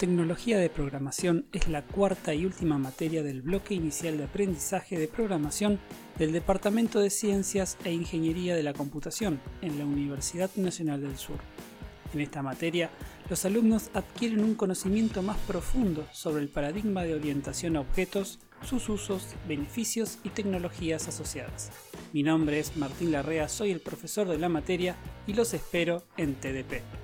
Tecnología de Programación es la cuarta y última materia del bloque inicial de aprendizaje de programación del Departamento de Ciencias e Ingeniería de la Computación en la Universidad Nacional del Sur. En esta materia, los alumnos adquieren un conocimiento más profundo sobre el paradigma de orientación a objetos, sus usos, beneficios y tecnologías asociadas. Mi nombre es Martín Larrea, soy el profesor de la materia y los espero en TDP.